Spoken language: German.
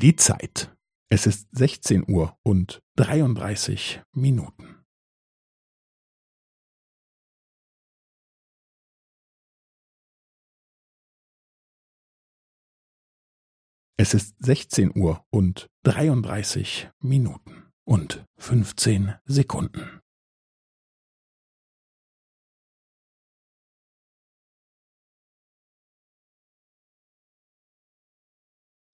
Die Zeit. Es ist 16 Uhr und 33 Minuten. Es ist 16 Uhr und 33 Minuten und 15 Sekunden.